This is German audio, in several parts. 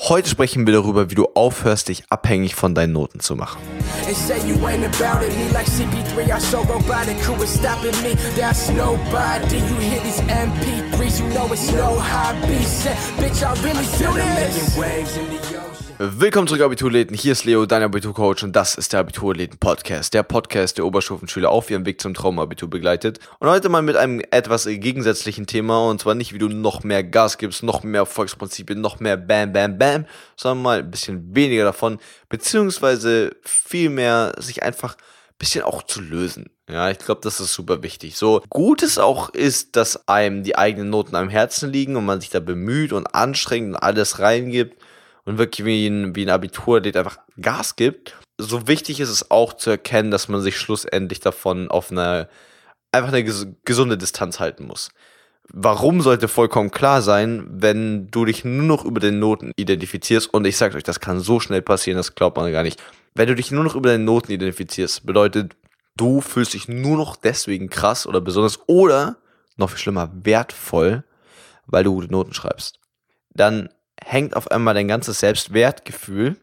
Heute sprechen wir darüber, wie du aufhörst, dich abhängig von deinen Noten zu machen. Willkommen zurück, Abiturläden. Hier ist Leo, dein Abiturcoach, und das ist der Abiturläden-Podcast. Der Podcast, der Oberstufenschüler auf ihrem Weg zum Traumabitur begleitet. Und heute mal mit einem etwas gegensätzlichen Thema, und zwar nicht, wie du noch mehr Gas gibst, noch mehr Erfolgsprinzipien, noch mehr Bam, Bam, Bam, sondern mal ein bisschen weniger davon, beziehungsweise viel mehr sich einfach ein bisschen auch zu lösen. Ja, ich glaube, das ist super wichtig. So gut es auch ist, dass einem die eigenen Noten am Herzen liegen und man sich da bemüht und anstrengt und alles reingibt, und wirklich wie ein, wie ein Abiturathlet einfach Gas gibt, so wichtig ist es auch zu erkennen, dass man sich schlussendlich davon auf eine einfach eine gesunde Distanz halten muss. Warum sollte vollkommen klar sein, wenn du dich nur noch über den Noten identifizierst und ich sage euch, das kann so schnell passieren, das glaubt man gar nicht. Wenn du dich nur noch über deine Noten identifizierst, bedeutet, du fühlst dich nur noch deswegen krass oder besonders oder noch viel schlimmer wertvoll, weil du gute Noten schreibst. Dann hängt auf einmal dein ganzes Selbstwertgefühl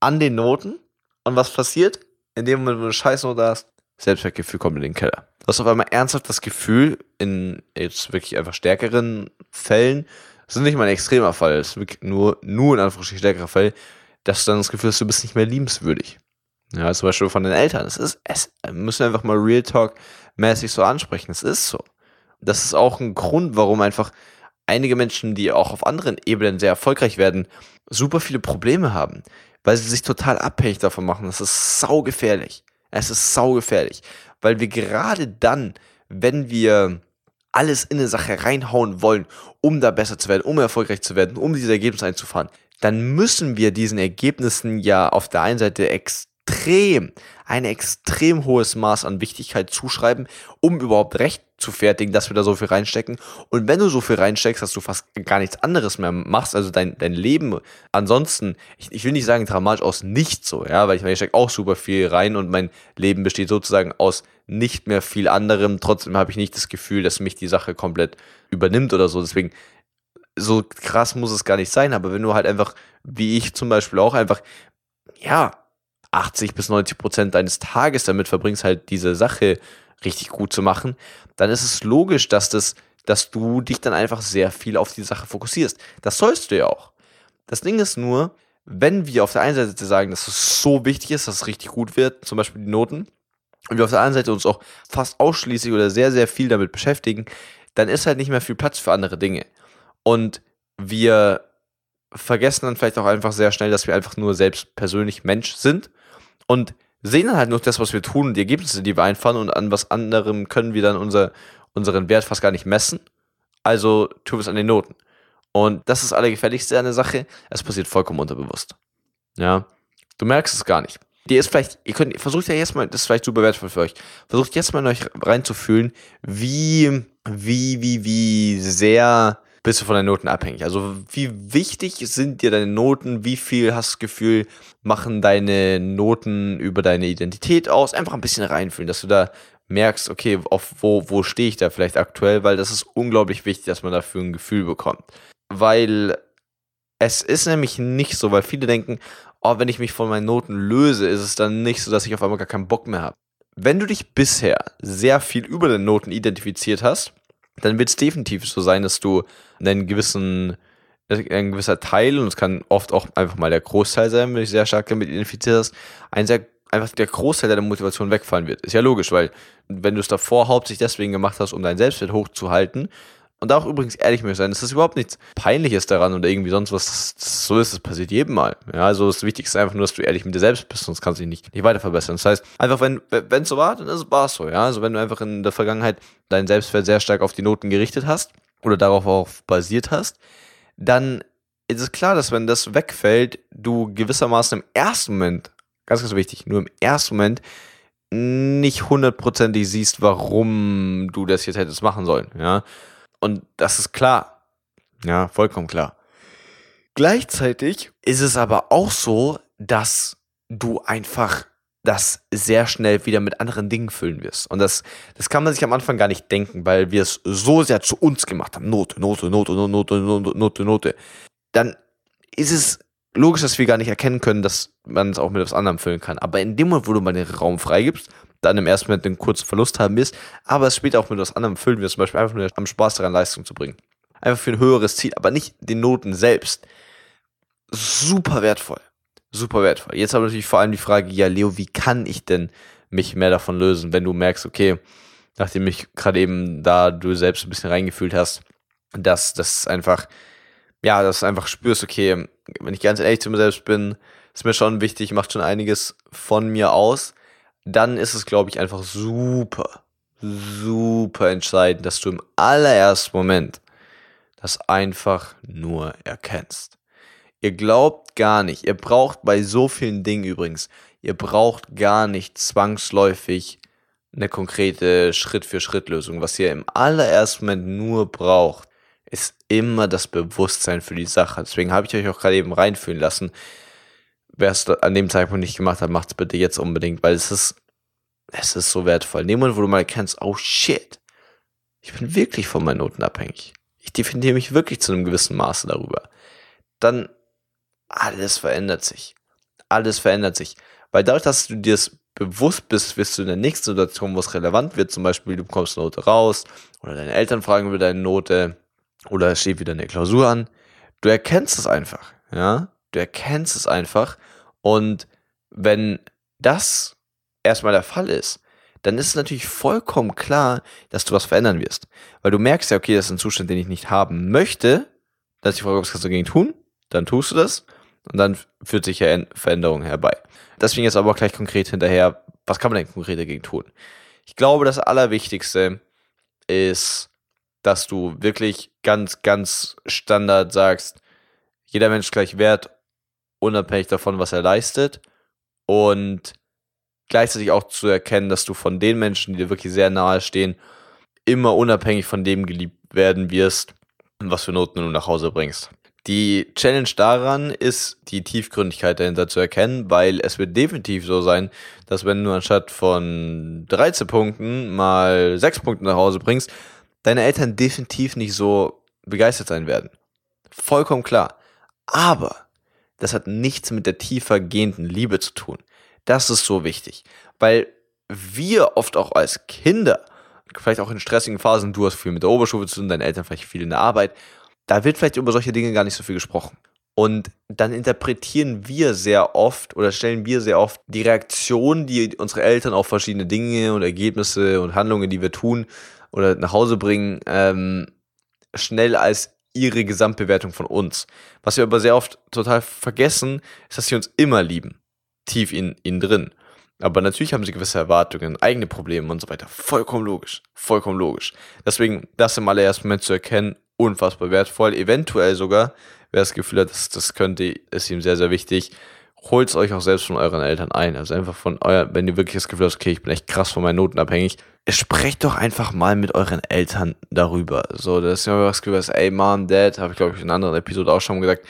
an den Noten. Und was passiert? In dem Moment, wo du Scheißnote hast, Selbstwertgefühl kommt in den Keller. Du hast auf einmal ernsthaft das Gefühl, in jetzt wirklich einfach stärkeren Fällen, das ist nicht mal ein extremer Fall, das ist wirklich nur, nur in Anführungsstrichen stärkerer Fall, dass du dann das Gefühl hast, du bist nicht mehr liebenswürdig. Ja, zum Beispiel von den Eltern. Es ist, es müssen einfach mal Real Talk mäßig so ansprechen. Es ist so. Das ist auch ein Grund, warum einfach einige Menschen, die auch auf anderen Ebenen sehr erfolgreich werden, super viele Probleme haben, weil sie sich total abhängig davon machen. Das ist saugefährlich. Es ist saugefährlich, weil wir gerade dann, wenn wir alles in eine Sache reinhauen wollen, um da besser zu werden, um erfolgreich zu werden, um diese Ergebnisse einzufahren, dann müssen wir diesen Ergebnissen ja auf der einen Seite extrem, ein extrem hohes Maß an Wichtigkeit zuschreiben, um überhaupt recht zu fertigen, dass wir da so viel reinstecken. Und wenn du so viel reinsteckst, dass du fast gar nichts anderes mehr machst, also dein, dein Leben ansonsten, ich, ich will nicht sagen dramatisch aus nichts so, ja, weil ich meine, ich stecke auch super viel rein und mein Leben besteht sozusagen aus nicht mehr viel anderem. Trotzdem habe ich nicht das Gefühl, dass mich die Sache komplett übernimmt oder so. Deswegen, so krass muss es gar nicht sein, aber wenn du halt einfach, wie ich zum Beispiel auch einfach, ja, 80 bis 90 Prozent deines Tages damit verbringst, halt diese Sache richtig gut zu machen, dann ist es logisch, dass das, dass du dich dann einfach sehr viel auf die Sache fokussierst. Das sollst du ja auch. Das Ding ist nur, wenn wir auf der einen Seite sagen, dass es so wichtig ist, dass es richtig gut wird, zum Beispiel die Noten, und wir auf der anderen Seite uns auch fast ausschließlich oder sehr, sehr viel damit beschäftigen, dann ist halt nicht mehr viel Platz für andere Dinge. Und wir vergessen dann vielleicht auch einfach sehr schnell, dass wir einfach nur selbst persönlich Mensch sind und sehen dann halt nur das, was wir tun und die Ergebnisse, die wir einfahren und an was anderem können wir dann unser, unseren Wert fast gar nicht messen. Also tun wir es an den Noten. Und das ist das Allergefährlichste an der Sache. Es passiert vollkommen unterbewusst. Ja. Du merkst es gar nicht. Die ist vielleicht, ihr könnt, versucht ja jetzt mal, das ist vielleicht super wertvoll für euch, versucht jetzt mal in euch reinzufühlen, wie, wie, wie, wie sehr bist du von deinen Noten abhängig. Also wie wichtig sind dir deine Noten? Wie viel hast du das Gefühl, machen deine Noten über deine Identität aus? Einfach ein bisschen reinfühlen, dass du da merkst, okay, auf wo, wo stehe ich da vielleicht aktuell, weil das ist unglaublich wichtig, dass man dafür ein Gefühl bekommt. Weil es ist nämlich nicht so, weil viele denken, oh, wenn ich mich von meinen Noten löse, ist es dann nicht so, dass ich auf einmal gar keinen Bock mehr habe. Wenn du dich bisher sehr viel über deine Noten identifiziert hast, dann wird es definitiv so sein, dass du einen gewissen, ein gewisser Teil, und es kann oft auch einfach mal der Großteil sein, wenn du dich sehr stark damit identifizierst, ein sehr einfach der Großteil deiner Motivation wegfallen wird. Ist ja logisch, weil wenn du es davor hauptsächlich deswegen gemacht hast, um deinen Selbstwert hochzuhalten, und auch übrigens ehrlich möchte sein, es ist überhaupt nichts Peinliches daran oder irgendwie sonst was. So ist es passiert jedem Mal. Ja, also das Wichtigste ist einfach nur, dass du ehrlich mit dir selbst bist, sonst kannst du dich nicht, nicht weiter verbessern. Das heißt, einfach wenn es so war, dann ist es so. Ja, also wenn du einfach in der Vergangenheit deinen Selbstwert sehr stark auf die Noten gerichtet hast oder darauf auch basiert hast, dann ist es klar, dass wenn das wegfällt, du gewissermaßen im ersten Moment, ganz, ganz wichtig, nur im ersten Moment nicht hundertprozentig siehst, warum du das jetzt hättest machen sollen. Ja, und das ist klar. Ja, vollkommen klar. Gleichzeitig ist es aber auch so, dass du einfach das sehr schnell wieder mit anderen Dingen füllen wirst. Und das, das kann man sich am Anfang gar nicht denken, weil wir es so sehr zu uns gemacht haben. Note, Note, Note, Note, Note, Note, Note, Note. Dann ist es logisch, dass wir gar nicht erkennen können, dass man es auch mit was anderem füllen kann. Aber in dem Moment, wo du mal den Raum freigibst, dann im ersten Moment einen kurzen Verlust haben wirst, aber es später auch mit was anderem füllen wirst, zum Beispiel einfach nur am Spaß daran, Leistung zu bringen. Einfach für ein höheres Ziel, aber nicht den Noten selbst. Super wertvoll. Super wertvoll. Jetzt aber natürlich vor allem die Frage, ja, Leo, wie kann ich denn mich mehr davon lösen, wenn du merkst, okay, nachdem ich gerade eben da du selbst ein bisschen reingefühlt hast, dass das einfach, ja, dass du einfach spürst, okay, wenn ich ganz ehrlich zu mir selbst bin, ist mir schon wichtig, macht schon einiges von mir aus, dann ist es, glaube ich, einfach super, super entscheidend, dass du im allerersten Moment das einfach nur erkennst. Ihr glaubt gar nicht, ihr braucht bei so vielen Dingen übrigens, ihr braucht gar nicht zwangsläufig eine konkrete Schritt-für-Schritt-Lösung. Was ihr im allerersten Moment nur braucht, ist immer das Bewusstsein für die Sache. Deswegen habe ich euch auch gerade eben reinfühlen lassen. Wer es an dem Zeitpunkt nicht gemacht hat, macht es bitte jetzt unbedingt, weil es ist, es ist so wertvoll. In Moment, wo du mal erkennst, oh shit, ich bin wirklich von meinen Noten abhängig. Ich definiere mich wirklich zu einem gewissen Maße darüber. Dann alles verändert sich. Alles verändert sich. Weil dadurch, dass du dir das bewusst bist, wirst du in der nächsten Situation, wo es relevant wird, zum Beispiel du bekommst eine Note raus oder deine Eltern fragen über deine Note oder es steht wieder eine Klausur an. Du erkennst es einfach, ja? Du erkennst es einfach und wenn das erstmal der Fall ist, dann ist es natürlich vollkommen klar, dass du was verändern wirst. Weil du merkst ja, okay, das ist ein Zustand, den ich nicht haben möchte. Dann ist die Frage, was kannst du dagegen tun? Dann tust du das und dann führt sich ja Veränderung herbei. Deswegen jetzt aber auch gleich konkret hinterher, was kann man denn konkret dagegen tun? Ich glaube, das Allerwichtigste ist, dass du wirklich ganz, ganz Standard sagst, jeder Mensch gleich wert, unabhängig davon, was er leistet. Und gleichzeitig auch zu erkennen, dass du von den Menschen, die dir wirklich sehr nahe stehen, immer unabhängig von dem geliebt werden wirst, was für Noten du nach Hause bringst. Die Challenge daran ist, die Tiefgründigkeit dahinter zu erkennen, weil es wird definitiv so sein, dass wenn du anstatt von 13 Punkten mal 6 Punkte nach Hause bringst, deine Eltern definitiv nicht so begeistert sein werden. Vollkommen klar. Aber das hat nichts mit der tiefer gehenden Liebe zu tun. Das ist so wichtig, weil wir oft auch als Kinder, vielleicht auch in stressigen Phasen, du hast viel mit der Oberstufe zu tun, deine Eltern vielleicht viel in der Arbeit, da wird vielleicht über solche Dinge gar nicht so viel gesprochen. Und dann interpretieren wir sehr oft oder stellen wir sehr oft die Reaktion, die unsere Eltern auf verschiedene Dinge und Ergebnisse und Handlungen, die wir tun oder nach Hause bringen, ähm, schnell als ihre Gesamtbewertung von uns. Was wir aber sehr oft total vergessen, ist, dass sie uns immer lieben. Tief in ihnen drin. Aber natürlich haben sie gewisse Erwartungen, eigene Probleme und so weiter. Vollkommen logisch. Vollkommen logisch. Deswegen, das im allerersten Moment zu erkennen, unfassbar wertvoll. Eventuell sogar, wer das Gefühl hat, das, das könnte, ist ihm sehr, sehr wichtig. Holt es euch auch selbst von euren Eltern ein. Also einfach von euer, wenn ihr wirklich das Gefühl habt, okay, ich bin echt krass von meinen Noten abhängig, sprecht doch einfach mal mit euren Eltern darüber. So, das ist ja was gesagt, ey, Mom, Dad, habe ich glaube ich in einer anderen Episode auch schon gesagt,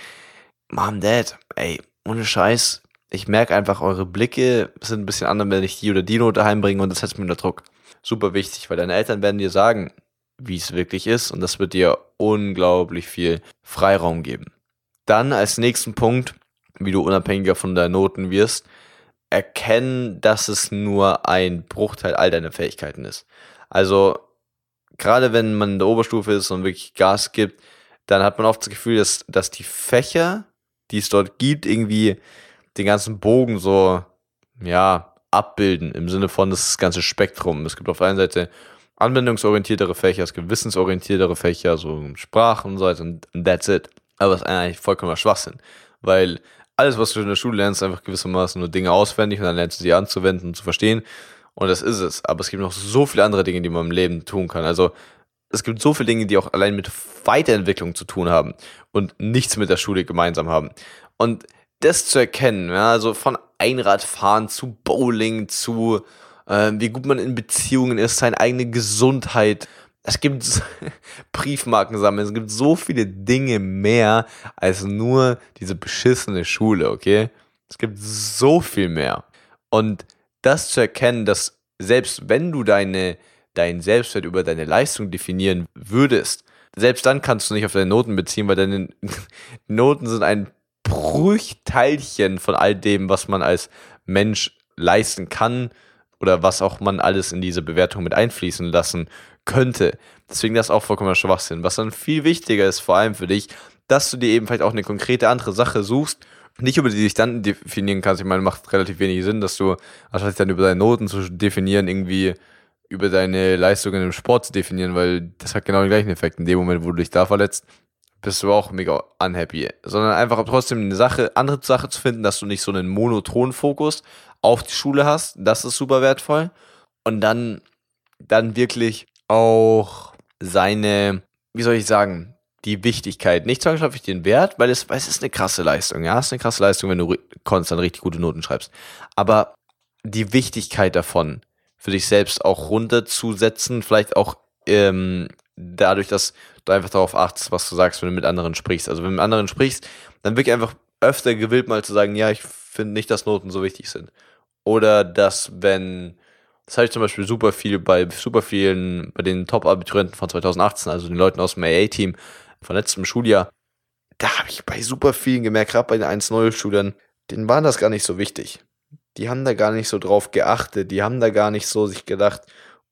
Mom, Dad, ey, ohne Scheiß, ich merke einfach, eure Blicke sind ein bisschen anders, wenn ich die oder die Note heimbringe und das setzt mir unter Druck. Super wichtig, weil deine Eltern werden dir sagen, wie es wirklich ist und das wird dir unglaublich viel Freiraum geben. Dann als nächsten Punkt, wie du unabhängiger von deinen Noten wirst, erkennen, dass es nur ein Bruchteil all deiner Fähigkeiten ist. Also gerade wenn man in der Oberstufe ist und wirklich Gas gibt, dann hat man oft das Gefühl, dass, dass die Fächer, die es dort gibt, irgendwie den ganzen Bogen so, ja, abbilden, im Sinne von das ganze Spektrum. Es gibt auf der einen Seite anwendungsorientiertere Fächer, es gibt wissensorientiertere Fächer, so Sprachen und so weiter, und that's it. Aber es ist eigentlich vollkommener Schwachsinn, weil alles, was du in der Schule lernst, einfach gewissermaßen nur Dinge auswendig und dann lernst du sie anzuwenden und zu verstehen. Und das ist es. Aber es gibt noch so viele andere Dinge, die man im Leben tun kann. Also es gibt so viele Dinge, die auch allein mit Weiterentwicklung zu tun haben und nichts mit der Schule gemeinsam haben. Und das zu erkennen, ja, also von Einradfahren zu Bowling zu äh, wie gut man in Beziehungen ist, seine eigene Gesundheit. Es gibt Briefmarken sammeln, es gibt so viele Dinge mehr als nur diese beschissene Schule, okay? Es gibt so viel mehr. Und das zu erkennen, dass selbst wenn du deine, deinen Selbstwert über deine Leistung definieren würdest, selbst dann kannst du nicht auf deine Noten beziehen, weil deine Noten sind ein Bruchteilchen von all dem, was man als Mensch leisten kann oder was auch man alles in diese Bewertung mit einfließen lassen könnte. Deswegen das auch vollkommener Schwachsinn. Was dann viel wichtiger ist, vor allem für dich, dass du dir eben vielleicht auch eine konkrete andere Sache suchst, nicht über die dich dann definieren kannst. Ich meine, macht relativ wenig Sinn, dass du, anstatt dann über deine Noten zu definieren, irgendwie über deine Leistungen im Sport zu definieren, weil das hat genau den gleichen Effekt. In dem Moment, wo du dich da verletzt, bist du auch mega unhappy. Sondern einfach trotzdem eine Sache, andere Sache zu finden, dass du nicht so einen monotonen Fokus auf die Schule hast. Das ist super wertvoll. Und dann, dann wirklich auch seine, wie soll ich sagen, die Wichtigkeit, nicht zwangsläufig den Wert, weil es, weil es ist eine krasse Leistung, ja, es ist eine krasse Leistung, wenn du konstant richtig gute Noten schreibst. Aber die Wichtigkeit davon, für dich selbst auch runterzusetzen, vielleicht auch ähm, dadurch, dass du einfach darauf achtest, was du sagst, wenn du mit anderen sprichst. Also wenn du mit anderen sprichst, dann wirklich einfach öfter gewillt mal zu sagen, ja, ich finde nicht, dass Noten so wichtig sind. Oder dass, wenn, das habe ich zum Beispiel super viel bei super vielen, bei den Top-Abiturienten von 2018, also den Leuten aus dem AA-Team von letztem Schuljahr, da habe ich bei super vielen gemerkt, gerade bei den 1-0-Schülern, denen war das gar nicht so wichtig die haben da gar nicht so drauf geachtet, die haben da gar nicht so sich gedacht,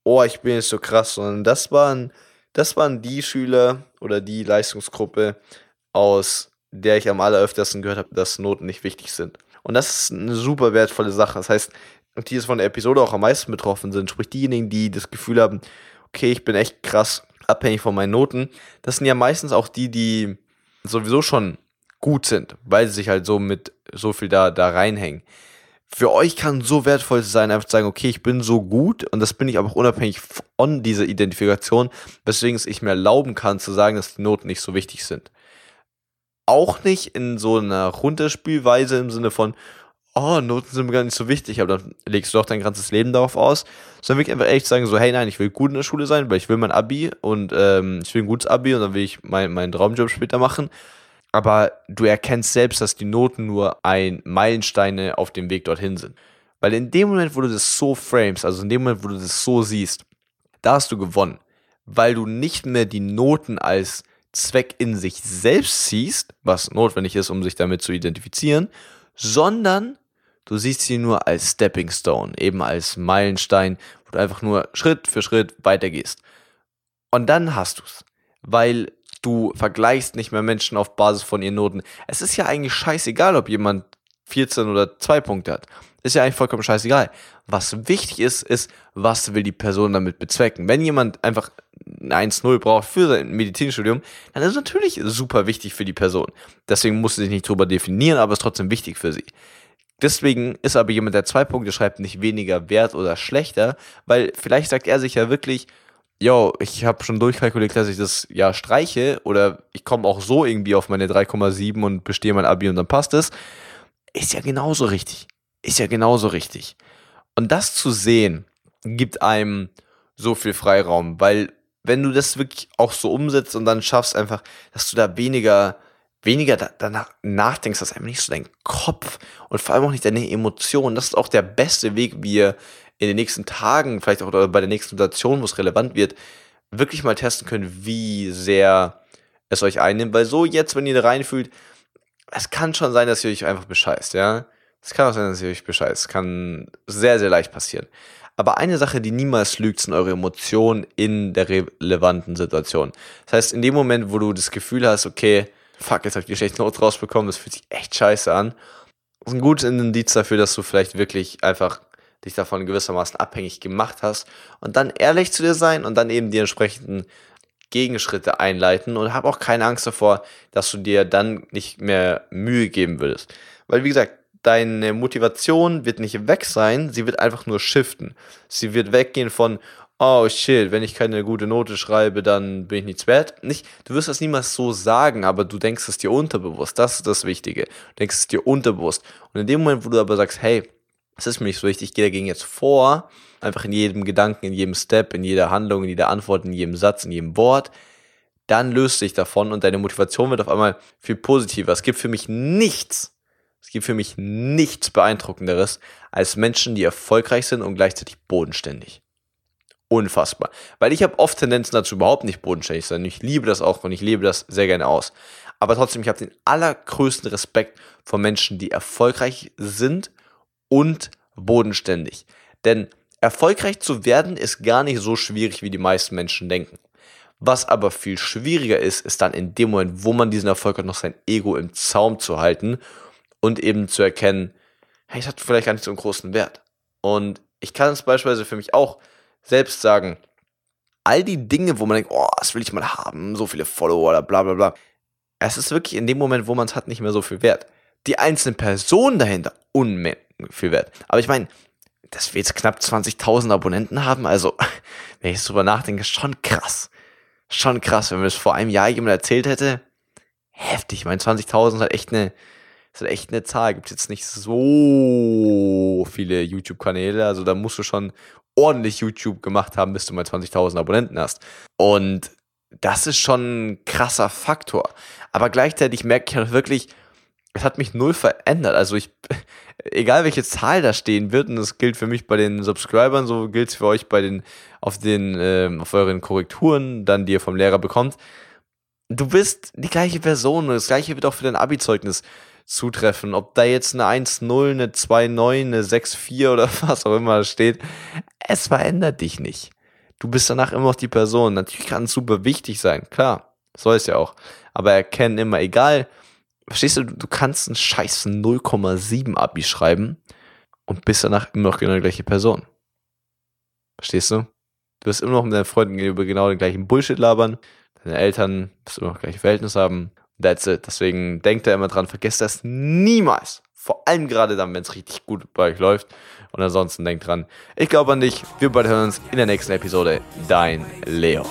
oh, ich bin jetzt so krass, sondern das waren, das waren die Schüler oder die Leistungsgruppe, aus der ich am alleröftesten gehört habe, dass Noten nicht wichtig sind. Und das ist eine super wertvolle Sache. Das heißt, die es von der Episode auch am meisten betroffen sind, sprich diejenigen, die das Gefühl haben, okay, ich bin echt krass abhängig von meinen Noten, das sind ja meistens auch die, die sowieso schon gut sind, weil sie sich halt so mit so viel da, da reinhängen für euch kann so wertvoll sein, einfach zu sagen, okay, ich bin so gut und das bin ich aber auch unabhängig von dieser Identifikation, weswegen es ich mir erlauben kann zu sagen, dass die Noten nicht so wichtig sind. Auch nicht in so einer Runterspielweise im Sinne von, oh, Noten sind mir gar nicht so wichtig, aber dann legst du doch dein ganzes Leben darauf aus, sondern wirklich einfach ehrlich sagen, so, hey, nein, ich will gut in der Schule sein, weil ich will mein Abi und ähm, ich will ein gutes Abi und dann will ich mein, meinen Traumjob später machen aber du erkennst selbst, dass die Noten nur ein Meilensteine auf dem Weg dorthin sind. Weil in dem Moment, wo du das so frames, also in dem Moment, wo du das so siehst, da hast du gewonnen. Weil du nicht mehr die Noten als Zweck in sich selbst siehst, was notwendig ist, um sich damit zu identifizieren, sondern du siehst sie nur als Stepping Stone, eben als Meilenstein, wo du einfach nur Schritt für Schritt weitergehst. Und dann hast du es. Weil du vergleichst nicht mehr Menschen auf Basis von ihren Noten. Es ist ja eigentlich scheißegal, ob jemand 14 oder 2 Punkte hat. Ist ja eigentlich vollkommen scheißegal. Was wichtig ist, ist, was will die Person damit bezwecken. Wenn jemand einfach ein 1-0 braucht für sein Medizinstudium, dann ist es natürlich super wichtig für die Person. Deswegen muss sie sich nicht drüber definieren, aber es ist trotzdem wichtig für sie. Deswegen ist aber jemand, der zwei Punkte schreibt, nicht weniger wert oder schlechter, weil vielleicht sagt er sich ja wirklich, yo, ich habe schon durchkalkuliert, dass ich das ja streiche oder ich komme auch so irgendwie auf meine 3,7 und bestehe mein Abi und dann passt es, ist ja genauso richtig. Ist ja genauso richtig. Und das zu sehen, gibt einem so viel Freiraum, weil wenn du das wirklich auch so umsetzt und dann schaffst einfach, dass du da weniger weniger danach nachdenkst, dass einfach nicht so dein Kopf und vor allem auch nicht deine Emotionen, das ist auch der beste Weg, wie ihr in den nächsten Tagen, vielleicht auch bei der nächsten Situation, wo es relevant wird, wirklich mal testen können, wie sehr es euch einnimmt. Weil so jetzt, wenn ihr da reinfühlt, es kann schon sein, dass ihr euch einfach bescheißt, ja. Es kann auch sein, dass ihr euch bescheißt. Es kann sehr, sehr leicht passieren. Aber eine Sache, die niemals lügt, sind eure Emotionen in der relevanten Situation. Das heißt, in dem Moment, wo du das Gefühl hast, okay, fuck, jetzt hab ich die schlechte Not rausbekommen, das fühlt sich echt scheiße an, ist ein gutes Indiz dafür, dass du vielleicht wirklich einfach dich davon gewissermaßen abhängig gemacht hast und dann ehrlich zu dir sein und dann eben die entsprechenden Gegenschritte einleiten und hab auch keine Angst davor, dass du dir dann nicht mehr Mühe geben würdest. Weil wie gesagt, deine Motivation wird nicht weg sein, sie wird einfach nur shiften. Sie wird weggehen von, oh shit, wenn ich keine gute Note schreibe, dann bin ich nichts wert. Nicht, du wirst das niemals so sagen, aber du denkst es dir unterbewusst. Das ist das Wichtige. Du denkst es dir unterbewusst. Und in dem Moment, wo du aber sagst, hey, es ist mir nicht so wichtig, ich gehe dagegen jetzt vor, einfach in jedem Gedanken, in jedem Step, in jeder Handlung, in jeder Antwort, in jedem Satz, in jedem Wort, dann löst dich davon und deine Motivation wird auf einmal viel positiver. Es gibt für mich nichts, es gibt für mich nichts beeindruckenderes als Menschen, die erfolgreich sind und gleichzeitig bodenständig. Unfassbar. Weil ich habe oft Tendenzen dazu, überhaupt nicht bodenständig zu sein. Ich liebe das auch und ich lebe das sehr gerne aus. Aber trotzdem, ich habe den allergrößten Respekt vor Menschen, die erfolgreich sind und bodenständig. Denn erfolgreich zu werden ist gar nicht so schwierig, wie die meisten Menschen denken. Was aber viel schwieriger ist, ist dann in dem Moment, wo man diesen Erfolg hat, noch sein Ego im Zaum zu halten und eben zu erkennen, hey, es hat vielleicht gar nicht so einen großen Wert. Und ich kann es beispielsweise für mich auch selbst sagen, all die Dinge, wo man denkt, oh, das will ich mal haben, so viele Follower oder bla bla bla. Es ist wirklich in dem Moment, wo man es hat, nicht mehr so viel wert. Die einzelnen Personen dahinter, unmengen viel wert. Aber ich meine, dass wir jetzt knapp 20.000 Abonnenten haben, also, wenn ich jetzt drüber nachdenke, schon krass. Schon krass, wenn mir das vor einem Jahr jemand erzählt hätte. Heftig, ich meine, 20.000 ist halt echt eine, ist halt echt eine Zahl. Gibt jetzt nicht so viele YouTube-Kanäle, also da musst du schon ordentlich YouTube gemacht haben, bis du mal 20.000 Abonnenten hast. Und das ist schon ein krasser Faktor. Aber gleichzeitig merke ich halt wirklich, es hat mich null verändert. Also ich, egal welche Zahl da stehen wird, und das gilt für mich bei den Subscribern, so gilt es für euch bei den, auf den, äh, auf euren Korrekturen, dann die ihr vom Lehrer bekommt. Du bist die gleiche Person und das gleiche wird auch für dein Abi-Zeugnis zutreffen. Ob da jetzt eine 1-0, eine 2-9, eine 6-4 oder was auch immer steht, es verändert dich nicht. Du bist danach immer noch die Person. Natürlich kann es super wichtig sein, klar, soll es ja auch. Aber erkennen immer, egal, verstehst du, du kannst einen scheiß 0,7 Abi schreiben und bist danach immer noch genau die gleiche Person. Verstehst du? Du wirst immer noch mit deinen Freunden gegenüber genau den gleichen Bullshit labern. Deine Eltern wirst immer noch gleiche Verhältnis haben. That's it. Deswegen denkt da immer dran, vergesst das niemals. Vor allem gerade dann, wenn es richtig gut bei euch läuft. Und ansonsten denkt dran, ich glaube an dich. Wir beide hören uns in der nächsten Episode. Dein Leo.